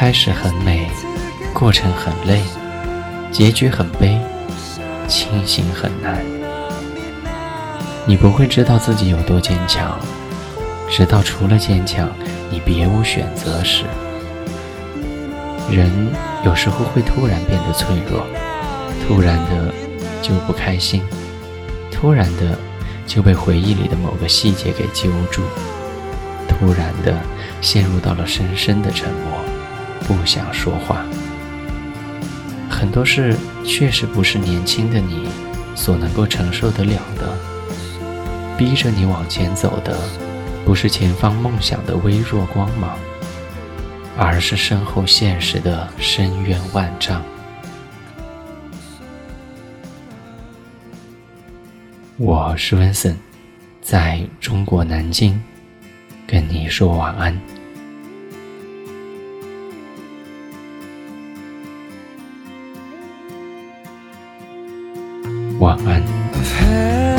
开始很美，过程很累，结局很悲，清醒很难。你不会知道自己有多坚强，直到除了坚强，你别无选择时。人有时候会突然变得脆弱，突然的就不开心，突然的就被回忆里的某个细节给揪住，突然的陷入到了深深的沉默，不想说话。很多事确实不是年轻的你所能够承受得了的，逼着你往前走的，不是前方梦想的微弱光芒。而是身后现实的深渊万丈。我是温森，在中国南京，跟你说晚安。晚安。